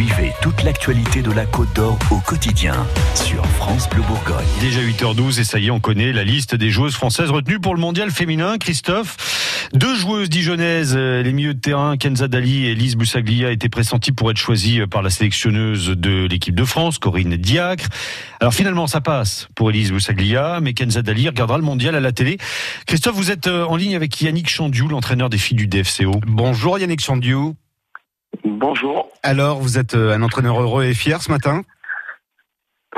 Suivez toute l'actualité de la Côte d'Or au quotidien sur France Bleu Bourgogne. Déjà 8h12 et ça y est, on connaît la liste des joueuses françaises retenues pour le mondial féminin. Christophe, deux joueuses dijonnaises, euh, les milieux de terrain, Kenza Dali et Lise Boussaglia étaient pressenties pour être choisies par la sélectionneuse de l'équipe de France, Corinne Diacre. Alors finalement, ça passe pour Elise Boussaglia, mais Kenza Dali regardera le mondial à la télé. Christophe, vous êtes euh, en ligne avec Yannick Chandiou, l'entraîneur des filles du DFCO. Bonjour Yannick Chandiou. Bonjour. Alors, vous êtes euh, un entraîneur heureux et fier ce matin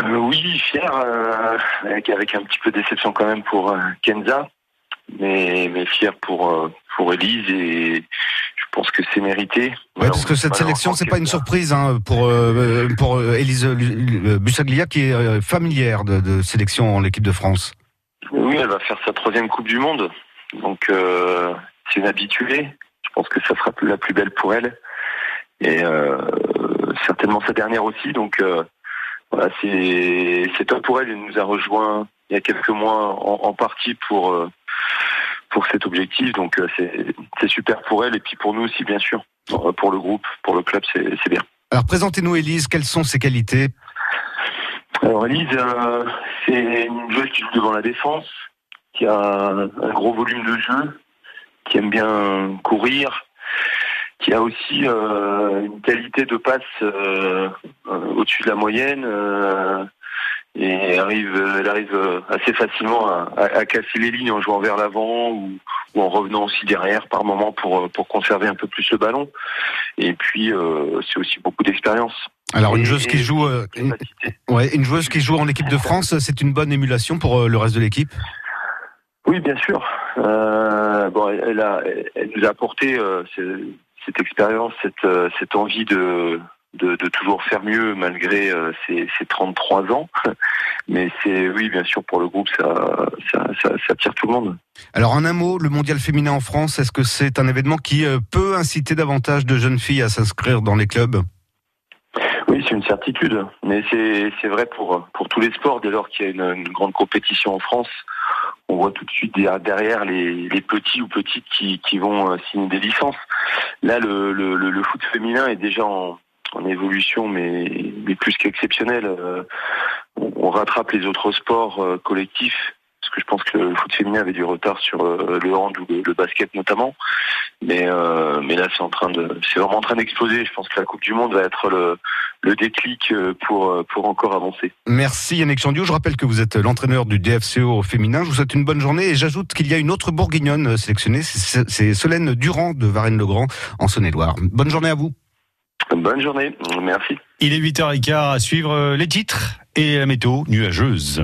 euh, Oui, fier, euh, avec, avec, un petit peu de déception quand même pour Kenza, mais, mais fier pour, pour Elise et je pense que c'est mérité. Oui, parce que cette sélection, c'est pas une surprise hein, pour, euh, pour Elise Bussaglia qui est familière de, de sélection en l'équipe de France. Oui, elle va faire sa troisième Coupe du Monde, donc c'est une habituée. Je pense que ça sera la plus belle pour elle et euh, certainement sa dernière aussi. Donc euh, voilà, c'est top pour elle. Elle nous a rejoint il y a quelques mois en, en partie pour euh, pour cet objectif. Donc c'est super pour elle et puis pour nous aussi bien sûr. Pour le groupe, pour le club, c'est c'est bien. Alors présentez-nous Elise. Quelles sont ses qualités? Alors Elise, euh, c'est une joueuse qui joue devant la défense, qui a un, un gros volume de jeu, qui aime bien courir, qui a aussi euh, une qualité de passe euh, euh, au-dessus de la moyenne euh, et arrive, elle arrive assez facilement à, à, à, casser les lignes en jouant vers l'avant ou, ou, en revenant aussi derrière par moment pour, pour conserver un peu plus le ballon. Et puis c'est aussi beaucoup d'expérience. Alors une joueuse et, qui joue, une, ouais, une joueuse qui joue en équipe de France, c'est une bonne émulation pour le reste de l'équipe? Oui, bien sûr. Euh, bon, elle, a, elle nous a apporté euh, cette expérience, cette, cette envie de, de, de, toujours faire mieux malgré euh, ses, ses, 33 ans. Mais c'est oui, bien sûr, pour le groupe, ça, ça, ça, ça attire tout le monde. Alors, en un mot, le mondial féminin en France, est-ce que c'est un événement qui euh, peut inciter davantage de jeunes filles à s'inscrire dans les clubs? Oui, c'est une certitude, mais c'est vrai pour pour tous les sports. Dès lors qu'il y a une, une, grande compétition en France, on voit tout de suite derrière les, les petits ou petites qui, qui vont signer des licences. Là, le, le, foot féminin est déjà en, en évolution, mais, mais plus qu'exceptionnelle. On, on, rattrape les autres sports collectifs parce que je pense que le foot féminin avait du retard sur le hand ou le, basket notamment. Mais, euh, mais là, c'est en train de, c'est vraiment en train d'exploser. Je pense que la Coupe du Monde va être le, le déclic pour, pour encore avancer. Merci Yannick Chandiou. Je rappelle que vous êtes l'entraîneur du DFCO féminin. Je vous souhaite une bonne journée et j'ajoute qu'il y a une autre bourguignonne sélectionnée. C'est Solène Durand de Varennes-le-Grand en Saône-et-Loire. Bonne journée à vous. Bonne journée. Merci. Il est 8h15 à suivre les titres et la météo nuageuse.